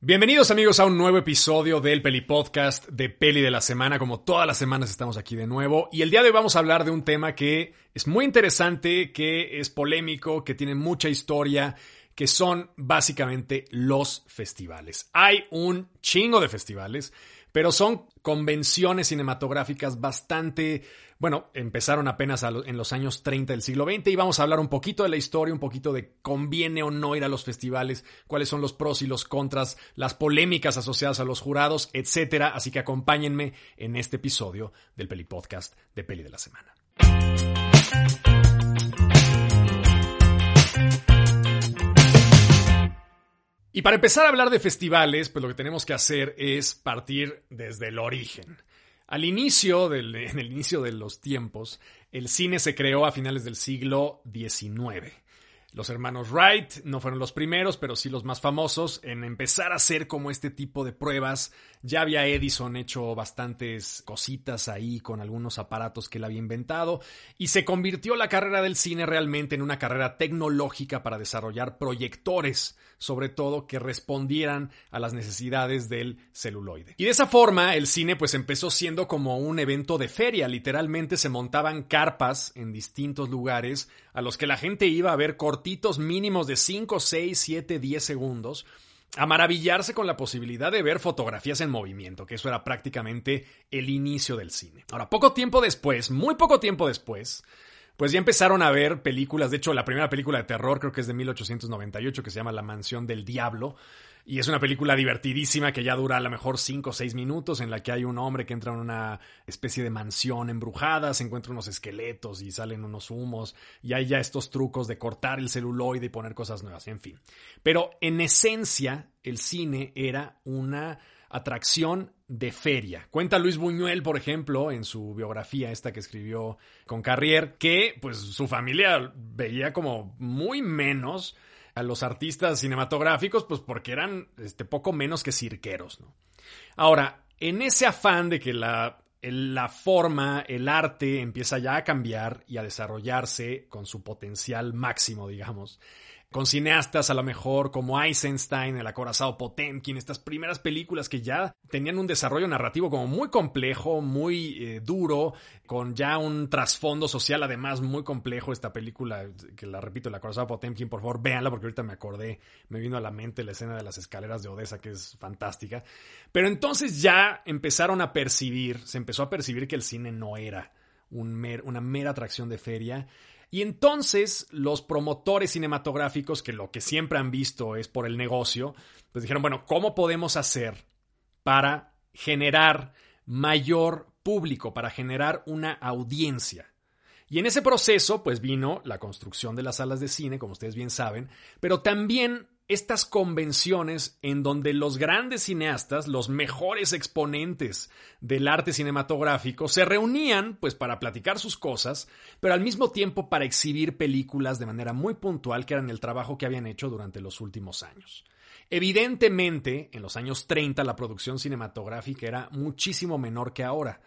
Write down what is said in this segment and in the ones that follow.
Bienvenidos amigos a un nuevo episodio del Peli Podcast de Peli de la Semana. Como todas las semanas estamos aquí de nuevo y el día de hoy vamos a hablar de un tema que es muy interesante, que es polémico, que tiene mucha historia, que son básicamente los festivales. Hay un chingo de festivales, pero son convenciones cinematográficas bastante bueno, empezaron apenas en los años 30 del siglo XX y vamos a hablar un poquito de la historia, un poquito de conviene o no ir a los festivales, cuáles son los pros y los contras, las polémicas asociadas a los jurados, etcétera. Así que acompáñenme en este episodio del Peli Podcast de Peli de la Semana. Y para empezar a hablar de festivales, pues lo que tenemos que hacer es partir desde el origen. Al inicio, en el inicio de los tiempos, el cine se creó a finales del siglo XIX. Los hermanos Wright no fueron los primeros, pero sí los más famosos en empezar a hacer como este tipo de pruebas. Ya había Edison hecho bastantes cositas ahí con algunos aparatos que él había inventado y se convirtió la carrera del cine realmente en una carrera tecnológica para desarrollar proyectores, sobre todo que respondieran a las necesidades del celuloide. Y de esa forma el cine pues empezó siendo como un evento de feria, literalmente se montaban carpas en distintos lugares a los que la gente iba a ver cortitos mínimos de 5, 6, 7, 10 segundos, a maravillarse con la posibilidad de ver fotografías en movimiento, que eso era prácticamente el inicio del cine. Ahora, poco tiempo después, muy poco tiempo después, pues ya empezaron a ver películas, de hecho la primera película de terror creo que es de 1898 que se llama La Mansión del Diablo, y es una película divertidísima que ya dura a lo mejor 5 o 6 minutos, en la que hay un hombre que entra en una especie de mansión embrujada, se encuentra unos esqueletos y salen unos humos, y hay ya estos trucos de cortar el celuloide y poner cosas nuevas, en fin. Pero en esencia, el cine era una atracción de feria. Cuenta Luis Buñuel, por ejemplo, en su biografía esta que escribió con Carrier, que pues su familia veía como muy menos a los artistas cinematográficos, pues porque eran este, poco menos que cirqueros, ¿no? Ahora, en ese afán de que la, la forma, el arte empieza ya a cambiar y a desarrollarse con su potencial máximo, digamos, con cineastas a lo mejor como Eisenstein, el acorazado Potemkin, estas primeras películas que ya tenían un desarrollo narrativo como muy complejo, muy eh, duro, con ya un trasfondo social además muy complejo. Esta película, que la repito, el acorazado Potemkin, por favor véanla porque ahorita me acordé, me vino a la mente la escena de las escaleras de Odessa que es fantástica. Pero entonces ya empezaron a percibir, se empezó a percibir que el cine no era una mera atracción de feria y entonces los promotores cinematográficos, que lo que siempre han visto es por el negocio, pues dijeron, bueno, ¿cómo podemos hacer para generar mayor público, para generar una audiencia? Y en ese proceso, pues vino la construcción de las salas de cine, como ustedes bien saben, pero también estas convenciones en donde los grandes cineastas, los mejores exponentes del arte cinematográfico, se reunían pues para platicar sus cosas, pero al mismo tiempo para exhibir películas de manera muy puntual que eran el trabajo que habían hecho durante los últimos años. Evidentemente, en los años 30 la producción cinematográfica era muchísimo menor que ahora.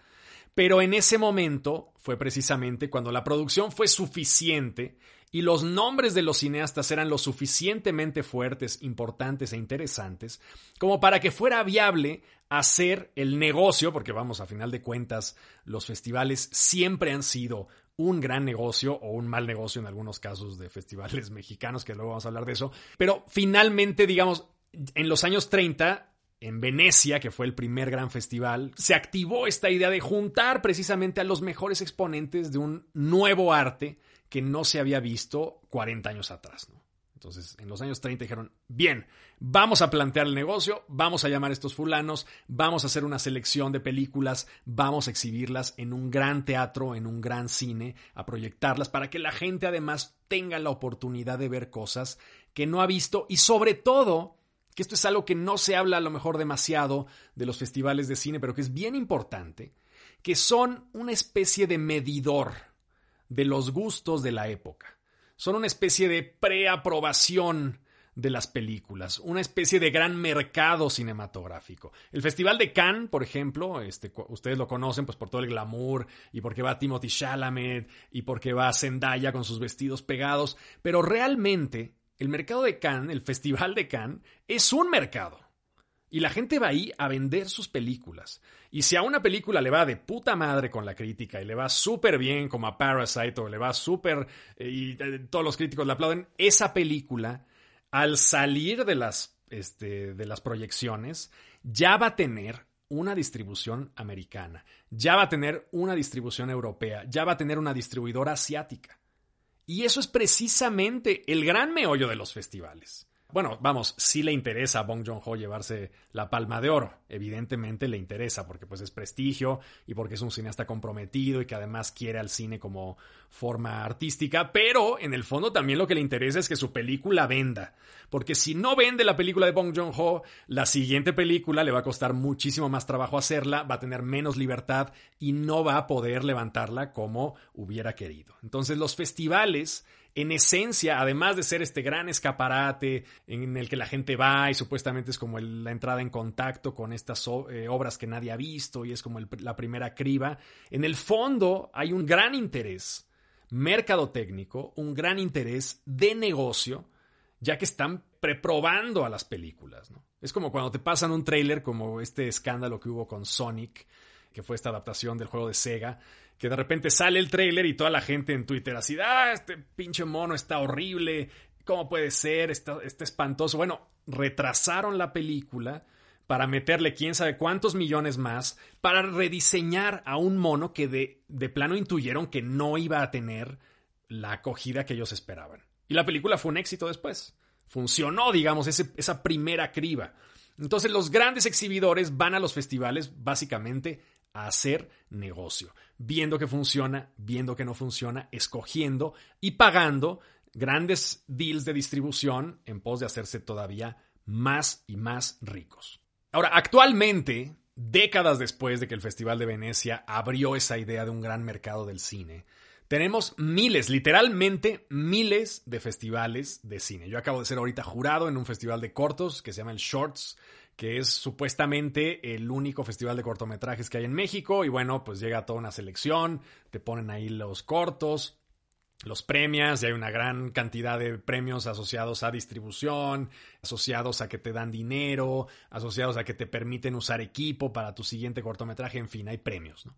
Pero en ese momento fue precisamente cuando la producción fue suficiente y los nombres de los cineastas eran lo suficientemente fuertes, importantes e interesantes como para que fuera viable hacer el negocio, porque vamos, a final de cuentas, los festivales siempre han sido un gran negocio o un mal negocio en algunos casos de festivales mexicanos, que luego vamos a hablar de eso, pero finalmente, digamos, en los años 30 en Venecia, que fue el primer gran festival, se activó esta idea de juntar precisamente a los mejores exponentes de un nuevo arte que no se había visto 40 años atrás. Entonces, en los años 30 dijeron, bien, vamos a plantear el negocio, vamos a llamar a estos fulanos, vamos a hacer una selección de películas, vamos a exhibirlas en un gran teatro, en un gran cine, a proyectarlas para que la gente además tenga la oportunidad de ver cosas que no ha visto y sobre todo que esto es algo que no se habla a lo mejor demasiado de los festivales de cine, pero que es bien importante, que son una especie de medidor de los gustos de la época. Son una especie de preaprobación de las películas, una especie de gran mercado cinematográfico. El Festival de Cannes, por ejemplo, este, ustedes lo conocen pues por todo el glamour y porque va Timothy Chalamet y porque va Zendaya con sus vestidos pegados, pero realmente el mercado de Cannes, el Festival de Cannes, es un mercado. Y la gente va ahí a vender sus películas. Y si a una película le va de puta madre con la crítica y le va súper bien como a Parasite o le va súper eh, y eh, todos los críticos le aplauden, esa película al salir de las, este, de las proyecciones ya va a tener una distribución americana, ya va a tener una distribución europea, ya va a tener una distribuidora asiática. Y eso es precisamente el gran meollo de los festivales. Bueno, vamos, sí le interesa a Bong Joon-ho llevarse la palma de oro. Evidentemente le interesa porque pues es prestigio y porque es un cineasta comprometido y que además quiere al cine como forma artística, pero en el fondo también lo que le interesa es que su película venda. Porque si no vende la película de Bong Joon-ho, la siguiente película le va a costar muchísimo más trabajo hacerla, va a tener menos libertad y no va a poder levantarla como hubiera querido. Entonces los festivales en esencia, además de ser este gran escaparate en el que la gente va y supuestamente es como la entrada en contacto con estas eh, obras que nadie ha visto y es como la primera criba, en el fondo hay un gran interés mercadotécnico, un gran interés de negocio, ya que están preprobando a las películas. Es como cuando te pasan un tráiler como este escándalo que hubo con Sonic, que fue esta adaptación del juego de Sega, que de repente sale el tráiler y toda la gente en Twitter así, ah, este pinche mono está horrible, ¿cómo puede ser? Está, está espantoso. Bueno, retrasaron la película para meterle quién sabe cuántos millones más, para rediseñar a un mono que de, de plano intuyeron que no iba a tener la acogida que ellos esperaban. Y la película fue un éxito después. Funcionó, digamos, esa primera criba. Entonces los grandes exhibidores van a los festivales básicamente a hacer negocio, viendo que funciona, viendo que no funciona, escogiendo y pagando grandes deals de distribución en pos de hacerse todavía más y más ricos. Ahora, actualmente, décadas después de que el Festival de Venecia abrió esa idea de un gran mercado del cine, tenemos miles, literalmente miles de festivales de cine. Yo acabo de ser ahorita jurado en un festival de cortos que se llama el Shorts que es supuestamente el único festival de cortometrajes que hay en México. Y bueno, pues llega toda una selección, te ponen ahí los cortos, los premias, y hay una gran cantidad de premios asociados a distribución, asociados a que te dan dinero, asociados a que te permiten usar equipo para tu siguiente cortometraje, en fin, hay premios, ¿no?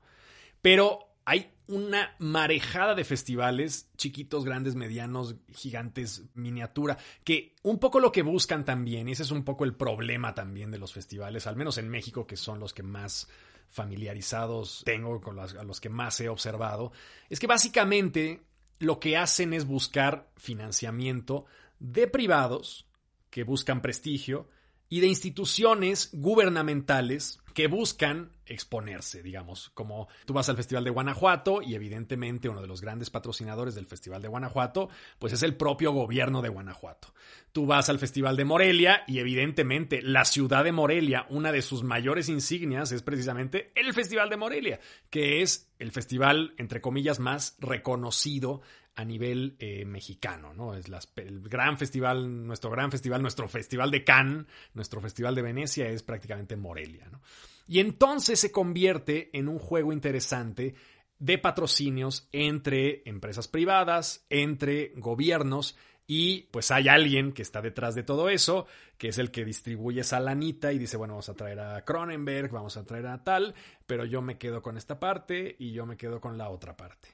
Pero hay una marejada de festivales, chiquitos, grandes, medianos, gigantes, miniatura, que un poco lo que buscan también, y ese es un poco el problema también de los festivales, al menos en México, que son los que más familiarizados tengo, con los, los que más he observado, es que básicamente lo que hacen es buscar financiamiento de privados que buscan prestigio y de instituciones gubernamentales que buscan exponerse, digamos, como tú vas al Festival de Guanajuato y evidentemente uno de los grandes patrocinadores del Festival de Guanajuato, pues es el propio gobierno de Guanajuato. Tú vas al Festival de Morelia y evidentemente la ciudad de Morelia, una de sus mayores insignias es precisamente el Festival de Morelia, que es el festival, entre comillas, más reconocido a nivel eh, mexicano, ¿no? Es el gran festival, nuestro gran festival, nuestro festival de Cannes, nuestro festival de Venecia es prácticamente Morelia, ¿no? Y entonces se convierte en un juego interesante de patrocinios entre empresas privadas, entre gobiernos, y pues hay alguien que está detrás de todo eso, que es el que distribuye esa lanita y dice, bueno, vamos a traer a Cronenberg, vamos a traer a tal, pero yo me quedo con esta parte y yo me quedo con la otra parte.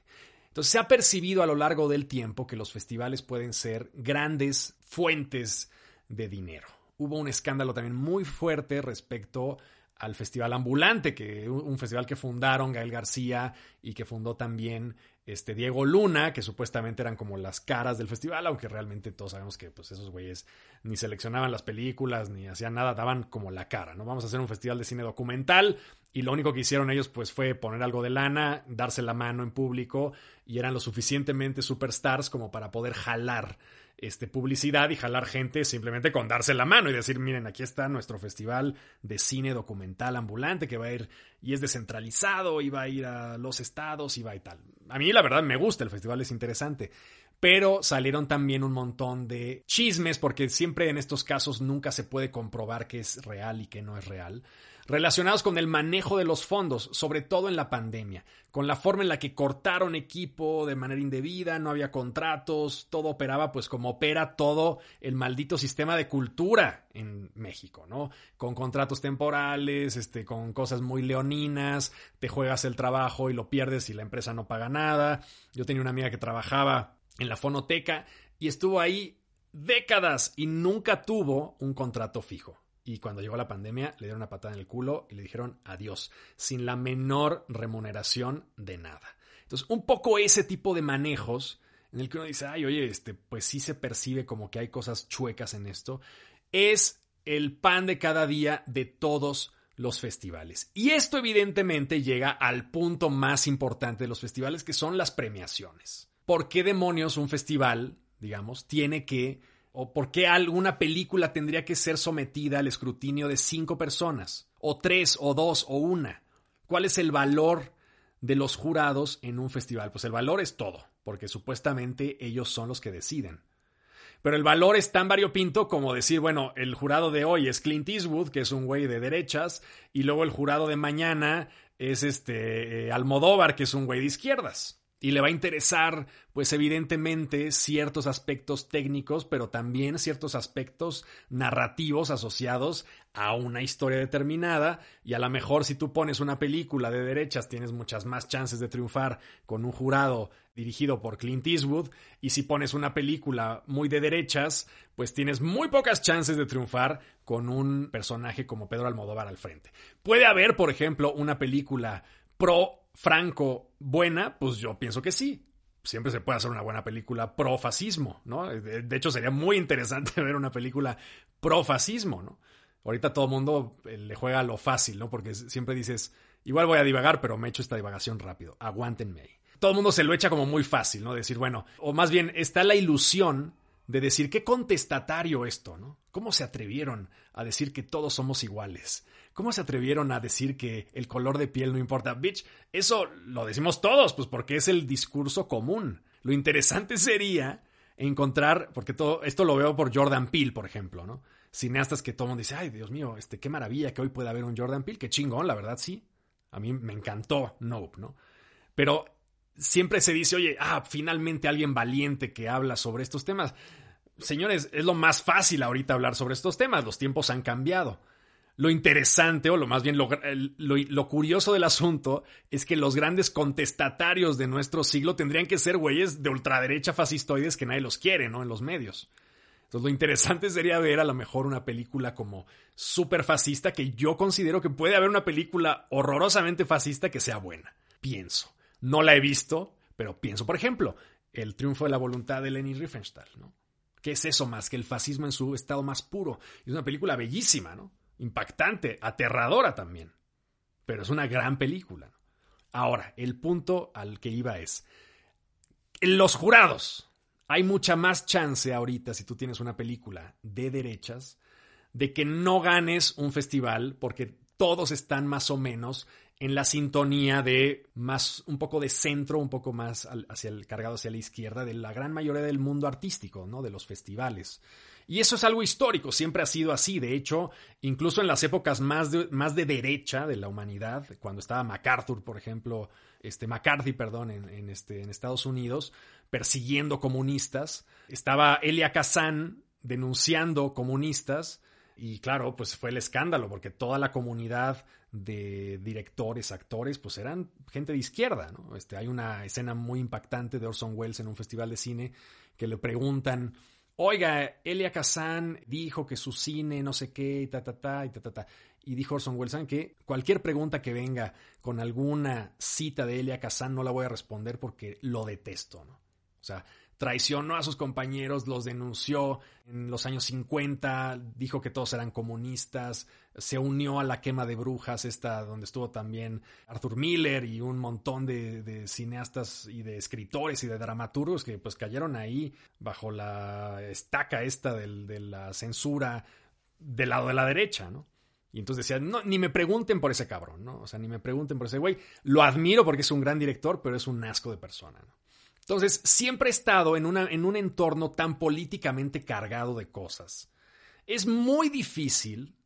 Entonces se ha percibido a lo largo del tiempo que los festivales pueden ser grandes fuentes de dinero. Hubo un escándalo también muy fuerte respecto al Festival Ambulante, que un festival que fundaron Gael García y que fundó también este Diego Luna, que supuestamente eran como las caras del festival, aunque realmente todos sabemos que pues esos güeyes ni seleccionaban las películas ni hacían nada, daban como la cara, ¿no? Vamos a hacer un festival de cine documental y lo único que hicieron ellos pues fue poner algo de lana, darse la mano en público y eran lo suficientemente superstars como para poder jalar este, publicidad y jalar gente simplemente con darse la mano y decir, miren, aquí está nuestro festival de cine documental ambulante que va a ir y es descentralizado y va a ir a los estados y va y tal. A mí la verdad me gusta, el festival es interesante, pero salieron también un montón de chismes, porque siempre en estos casos nunca se puede comprobar que es real y que no es real relacionados con el manejo de los fondos, sobre todo en la pandemia, con la forma en la que cortaron equipo de manera indebida, no había contratos, todo operaba pues como opera todo el maldito sistema de cultura en México, ¿no? Con contratos temporales, este, con cosas muy leoninas, te juegas el trabajo y lo pierdes y la empresa no paga nada. Yo tenía una amiga que trabajaba en la fonoteca y estuvo ahí décadas y nunca tuvo un contrato fijo. Y cuando llegó la pandemia, le dieron una patada en el culo y le dijeron adiós, sin la menor remuneración de nada. Entonces, un poco ese tipo de manejos en el que uno dice, ay, oye, este, pues sí se percibe como que hay cosas chuecas en esto, es el pan de cada día de todos los festivales. Y esto evidentemente llega al punto más importante de los festivales, que son las premiaciones. ¿Por qué demonios un festival, digamos, tiene que ¿O por qué alguna película tendría que ser sometida al escrutinio de cinco personas? ¿O tres, o dos, o una? ¿Cuál es el valor de los jurados en un festival? Pues el valor es todo, porque supuestamente ellos son los que deciden. Pero el valor es tan variopinto como decir, bueno, el jurado de hoy es Clint Eastwood, que es un güey de derechas, y luego el jurado de mañana es este eh, Almodóvar, que es un güey de izquierdas y le va a interesar, pues evidentemente, ciertos aspectos técnicos, pero también ciertos aspectos narrativos asociados a una historia determinada. Y a lo mejor si tú pones una película de derechas, tienes muchas más chances de triunfar con un jurado dirigido por Clint Eastwood. Y si pones una película muy de derechas, pues tienes muy pocas chances de triunfar con un personaje como Pedro Almodóvar al frente. Puede haber, por ejemplo, una película pro Franco buena, pues yo pienso que sí. Siempre se puede hacer una buena película pro fascismo, ¿no? De hecho, sería muy interesante ver una película pro fascismo, ¿no? Ahorita todo el mundo eh, le juega lo fácil, ¿no? Porque siempre dices, igual voy a divagar, pero me echo esta divagación rápido. Aguántenme ahí. Todo el mundo se lo echa como muy fácil, ¿no? Decir, bueno, o más bien está la ilusión de decir qué contestatario esto, ¿no? ¿Cómo se atrevieron a decir que todos somos iguales? ¿Cómo se atrevieron a decir que el color de piel no importa? Bitch, eso lo decimos todos, pues porque es el discurso común. Lo interesante sería encontrar, porque todo esto lo veo por Jordan Peele, por ejemplo, ¿no? Cineastas que todo el mundo dice, ay, Dios mío, este, qué maravilla que hoy pueda haber un Jordan Peele, qué chingón, la verdad, sí. A mí me encantó Nope, ¿no? Pero siempre se dice, oye, ah, finalmente alguien valiente que habla sobre estos temas. Señores, es lo más fácil ahorita hablar sobre estos temas, los tiempos han cambiado. Lo interesante, o lo más bien lo, curioso del asunto, es que los grandes contestatarios de nuestro siglo tendrían que ser güeyes de ultraderecha fascistoides que nadie los quiere, ¿no? En los medios. Entonces, lo interesante sería ver a lo mejor una película como súper fascista, que yo considero que puede haber una película horrorosamente fascista que sea buena. Pienso. No la he visto, pero pienso, por ejemplo, El triunfo de la voluntad de Leni Riefenstahl, ¿no? ¿Qué es eso más que el fascismo en su estado más puro? Es una película bellísima, ¿no? Impactante, aterradora también. Pero es una gran película. Ahora, el punto al que iba es, los jurados. Hay mucha más chance ahorita, si tú tienes una película de derechas, de que no ganes un festival porque todos están más o menos en la sintonía de más un poco de centro, un poco más hacia el cargado hacia la izquierda de la gran mayoría del mundo artístico, ¿no? De los festivales. Y eso es algo histórico, siempre ha sido así. De hecho, incluso en las épocas más de, más de derecha de la humanidad, cuando estaba MacArthur, por ejemplo, este, McCarthy, perdón, en, este, en Estados Unidos, persiguiendo comunistas, estaba Elia Kazan denunciando comunistas. Y claro, pues fue el escándalo, porque toda la comunidad de directores, actores, pues eran gente de izquierda, ¿no? Este, hay una escena muy impactante de Orson Welles en un festival de cine que le preguntan oiga, Elia Kazan dijo que su cine no sé qué, y ta, ta, ta, y ta, ta, ta. Y dijo Orson Welles, que cualquier pregunta que venga con alguna cita de Elia Kazan no la voy a responder porque lo detesto, ¿no? O sea, traicionó a sus compañeros, los denunció en los años 50, dijo que todos eran comunistas, se unió a la quema de brujas, esta donde estuvo también Arthur Miller y un montón de, cineastas y de escritores y de dramaturgos que pues cayeron ahí bajo la estaca esta de la censura del lado de la derecha, ¿no? Y entonces decía, no, ni me pregunten por ese cabrón, ¿no? O sea, ni me pregunten por ese güey. Lo admiro porque es un gran director, pero es un asco de persona, ¿no? Entonces, siempre he estado en, una, en un entorno tan políticamente cargado de cosas. Es muy difícil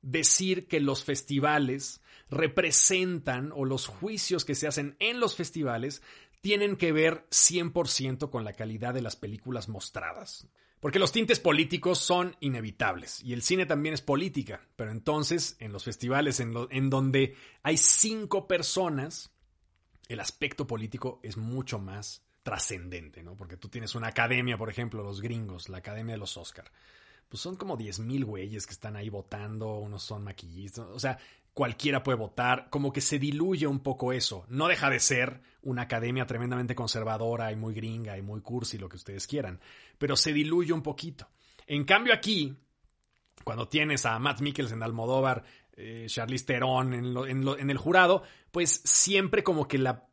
decir que los festivales representan o los juicios que se hacen en los festivales tienen que ver 100% con la calidad de las películas mostradas. Porque los tintes políticos son inevitables y el cine también es política, pero entonces en los festivales en, en donde hay cinco personas, el aspecto político es mucho más trascendente, ¿no? Porque tú tienes una academia, por ejemplo, los gringos, la academia de los Oscar. Pues son como 10.000 güeyes que están ahí votando, unos son maquillistas, o sea, cualquiera puede votar, como que se diluye un poco eso. No deja de ser una academia tremendamente conservadora y muy gringa y muy cursi, lo que ustedes quieran, pero se diluye un poquito. En cambio aquí, cuando tienes a Matt Mikkelsen, Almodóvar, eh, Charlize Theron en, el jurado, pues siempre como que la,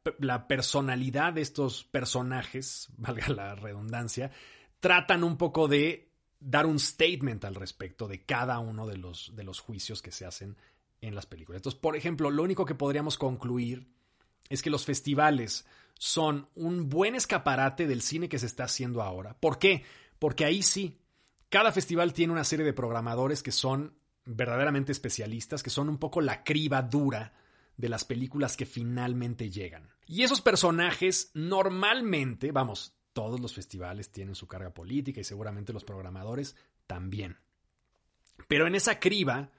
personalidad de estos personajes, valga la redundancia, tratan un poco de dar un statement al respecto de cada uno de los, de los juicios que se hacen en las películas. Entonces, por ejemplo, lo único que podríamos concluir es que los festivales son un buen escaparate del cine que se está haciendo ahora. ¿Por qué? Porque ahí sí, cada festival tiene una serie de programadores que son verdaderamente especialistas, que son un poco la criba dura de las películas que finalmente llegan. Y esos personajes normalmente, vamos, todos los festivales tienen su carga política y seguramente los programadores también. Pero en esa criba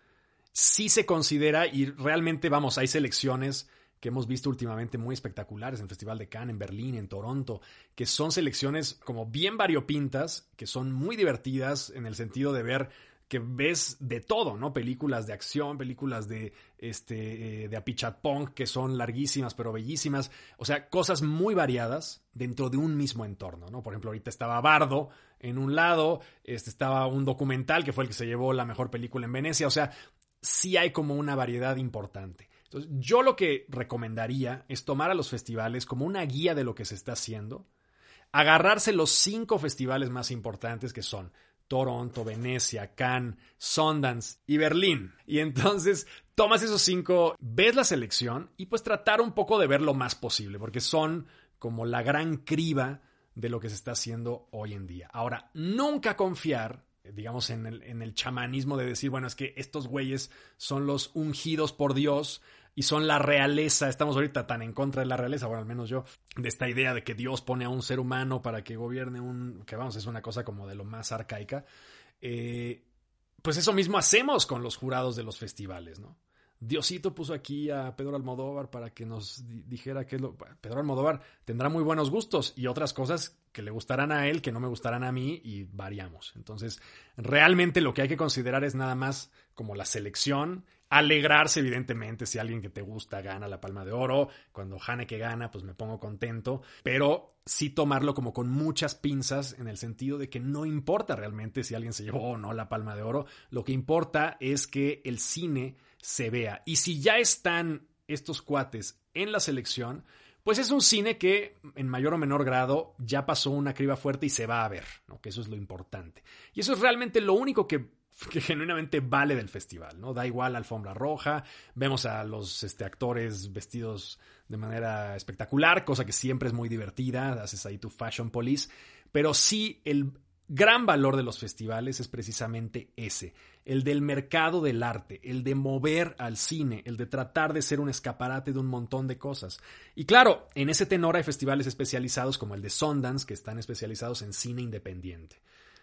sí se considera y realmente, vamos, hay selecciones que hemos visto últimamente muy espectaculares en el Festival de Cannes, en Berlín, en Toronto, que son selecciones como bien variopintas, que son muy divertidas en el sentido de ver que ves de todo, ¿no? Películas de acción, películas de, este, eh, de apichatpong, que son larguísimas pero bellísimas. O sea, cosas muy variadas dentro de un mismo entorno, ¿no? Por ejemplo, ahorita estaba Bardo en un lado, este, estaba un documental que fue el que se llevó la mejor película en Venecia. O sea, sí hay como una variedad importante. Entonces, yo lo que recomendaría es tomar a los festivales como una guía de lo que se está haciendo, agarrarse los cinco festivales más importantes que son Toronto, Venecia, Cannes, Sundance y Berlín. Y entonces tomas esos cinco, ves la selección y pues tratar un poco de ver lo más posible, porque son como la gran criba de lo que se está haciendo hoy en día. Ahora, nunca confiar digamos, en el, en el chamanismo de decir, bueno, es que estos güeyes son los ungidos por Dios y son la realeza. Estamos ahorita tan en contra de la realeza, bueno, al menos yo, de esta idea de que Dios pone a un ser humano para que gobierne un, que vamos, es una cosa como de lo más arcaica. Eh, pues eso mismo hacemos con los jurados de los festivales, ¿no? Diosito puso aquí a Pedro Almodóvar para que nos dijera que lo... Pedro Almodóvar tendrá muy buenos gustos y otras cosas que le gustarán a él, que no me gustarán a mí y variamos. Entonces, realmente lo que hay que considerar es nada más como la selección, alegrarse evidentemente si alguien que te gusta gana la palma de oro, cuando que gana, pues me pongo contento, pero sí tomarlo como con muchas pinzas en el sentido de que no importa realmente si alguien se llevó o no la palma de oro, lo que importa es que el cine se vea. Y si ya están estos cuates en la selección, pues es un cine que en mayor o menor grado ya pasó una criba fuerte y se va a ver, ¿no? que eso es lo importante. Y eso es realmente lo único que, genuinamente vale del festival, ¿no? Da igual alfombra roja, vemos a los este, actores vestidos de manera espectacular, cosa que siempre es muy divertida, haces ahí tu fashion police, pero sí el, gran valor de los festivales es precisamente ese, el del mercado del arte, el de mover al cine, el de tratar de ser un escaparate de un montón de cosas. Y claro, en ese tenor hay festivales especializados como el de Sundance, que están especializados en cine independiente.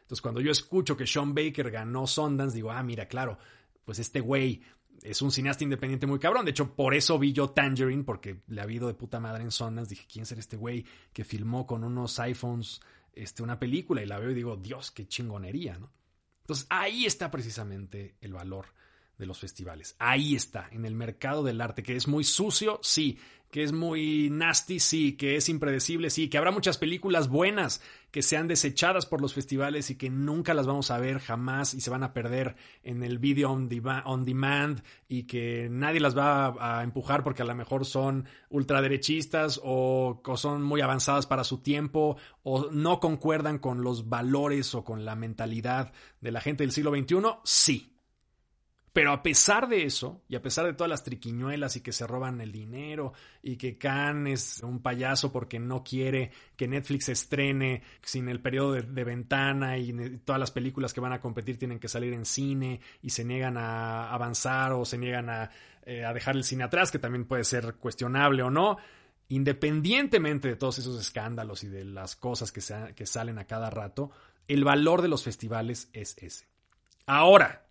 Entonces, cuando yo escucho que Sean Baker ganó Sundance, digo, ah, mira, claro, pues este güey es un cineasta independiente muy cabrón. De hecho, por eso vi yo Tangerine, porque le ha habido de puta madre en Sundance. Dije, ¿quién será este güey que filmó con unos iPhones este, una película y la veo y digo, Dios, qué chingonería, ¿no? Entonces ahí está precisamente el valor de los festivales. Ahí está, en el mercado del arte, que es muy sucio, sí, que es muy nasty, sí, que es impredecible, sí, que habrá muchas películas buenas que sean desechadas por los festivales y que nunca las vamos a ver jamás y se van a perder en el video on, demand y que nadie las va a, empujar porque a lo mejor son ultraderechistas o, o son muy avanzadas para su tiempo o no concuerdan con los valores o con la mentalidad de la gente del siglo XXI, sí, Pero a pesar de eso, y a pesar de todas las triquiñuelas y que se roban el dinero, y que Khan es un payaso porque no quiere que Netflix estrene sin el periodo de, ventana y todas las películas que van a competir tienen que salir en cine y se niegan a avanzar o se niegan a, eh, a dejar el cine atrás, que también puede ser cuestionable o no, independientemente de todos esos escándalos y de las cosas que, que salen a cada rato, el valor de los festivales es ese. Ahora,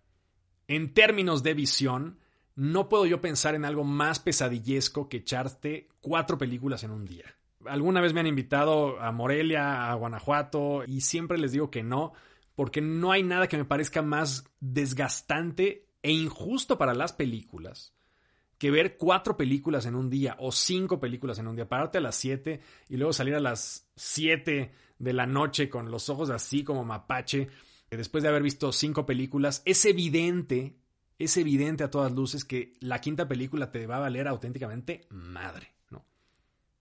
en términos de visión, no puedo yo pensar en algo más pesadillesco que echarte cuatro películas en un día. Alguna vez me han invitado a Morelia, a Guanajuato, y siempre les digo que no, porque no hay nada que me parezca más desgastante e injusto para las películas que ver cuatro películas en un día o cinco películas en un día, pararte a las siete y luego salir a las siete de la noche con los ojos así como mapache después de haber visto cinco películas, es evidente, es evidente a todas luces que la quinta película te va a valer auténticamente madre, ¿no?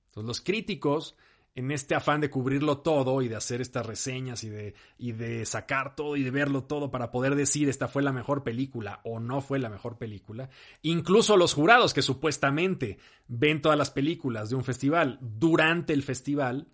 Entonces los críticos, en este afán de cubrirlo todo y de hacer estas reseñas y de, y de sacar todo y de verlo todo para poder decir esta fue la mejor película o no fue la mejor película, incluso los jurados que supuestamente ven todas las películas de un festival durante el festival,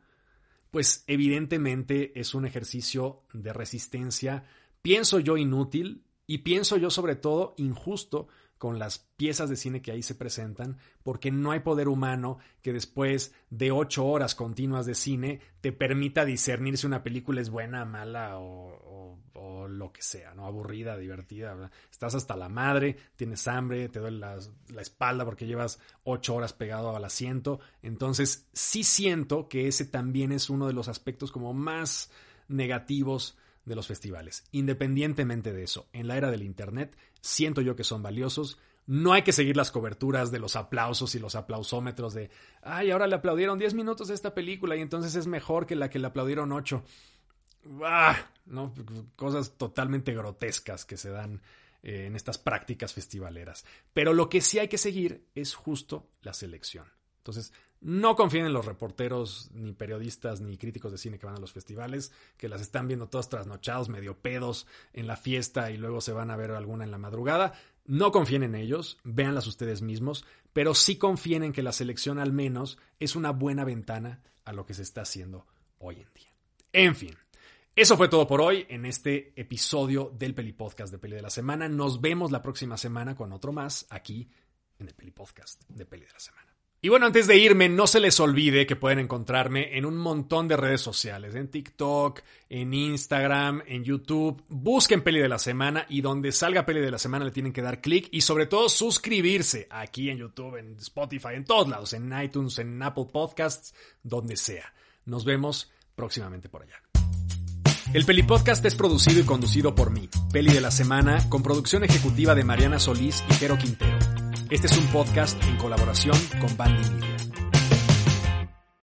pues evidentemente es un ejercicio de resistencia, pienso yo inútil y pienso yo sobre todo injusto con las piezas de cine que ahí se presentan, porque no hay poder humano que después de ocho horas continuas de cine te permita discernir si una película es buena, mala o, lo que sea, ¿no? Aburrida, divertida. Estás hasta la madre, tienes hambre, te duele la, la espalda porque llevas ocho horas pegado al asiento. Entonces, sí siento que ese también es uno de los aspectos como más negativos de los festivales. Independientemente de eso, en la era del Internet, siento yo que son valiosos. No hay que seguir las coberturas de los aplausos y los aplausómetros de, ay, ahora le aplaudieron 10 minutos a esta película y entonces es mejor que la que le aplaudieron 8. ¡Ah! ¿no? Cosas totalmente grotescas que se dan eh, en estas prácticas festivaleras. Pero lo que sí hay que seguir es justo la selección. Entonces, no confíen en los reporteros, ni periodistas, ni críticos de cine que van a los festivales, que las están viendo todas trasnochados, medio pedos en la fiesta y luego se van a ver alguna en la madrugada. No confíen en ellos, véanlas ustedes mismos, pero sí confíen en que la selección al menos es una buena ventana a lo que se está haciendo hoy en día. En fin, eso fue todo por hoy en este episodio del Peli Podcast de Peli de la Semana. Nos vemos la próxima semana con otro más aquí en el Peli Podcast de Peli de la Semana. Y bueno, antes de irme, no se les olvide que pueden encontrarme en un montón de redes sociales, en TikTok, en Instagram, en YouTube. Busquen Peli de la Semana y donde salga Peli de la Semana le tienen que dar clic y sobre todo suscribirse aquí en YouTube, en Spotify, en todos lados, en iTunes, en Apple Podcasts, donde sea. Nos vemos próximamente por allá. El Peli Podcast es producido y conducido por mí, Peli de la Semana, con producción ejecutiva de Mariana Solís y Jero Quintero. Este es un podcast en colaboración con Bandy Media.